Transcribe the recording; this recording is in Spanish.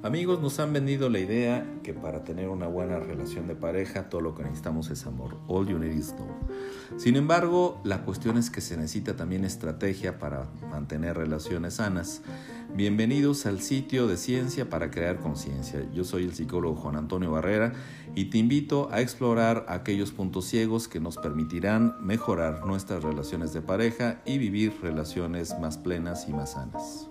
Amigos, nos han vendido la idea que para tener una buena relación de pareja todo lo que necesitamos es amor. All you need is love. Sin embargo, la cuestión es que se necesita también estrategia para mantener relaciones sanas. Bienvenidos al sitio de Ciencia para Crear Conciencia. Yo soy el psicólogo Juan Antonio Barrera y te invito a explorar aquellos puntos ciegos que nos permitirán mejorar nuestras relaciones de pareja y vivir relaciones más plenas y más sanas.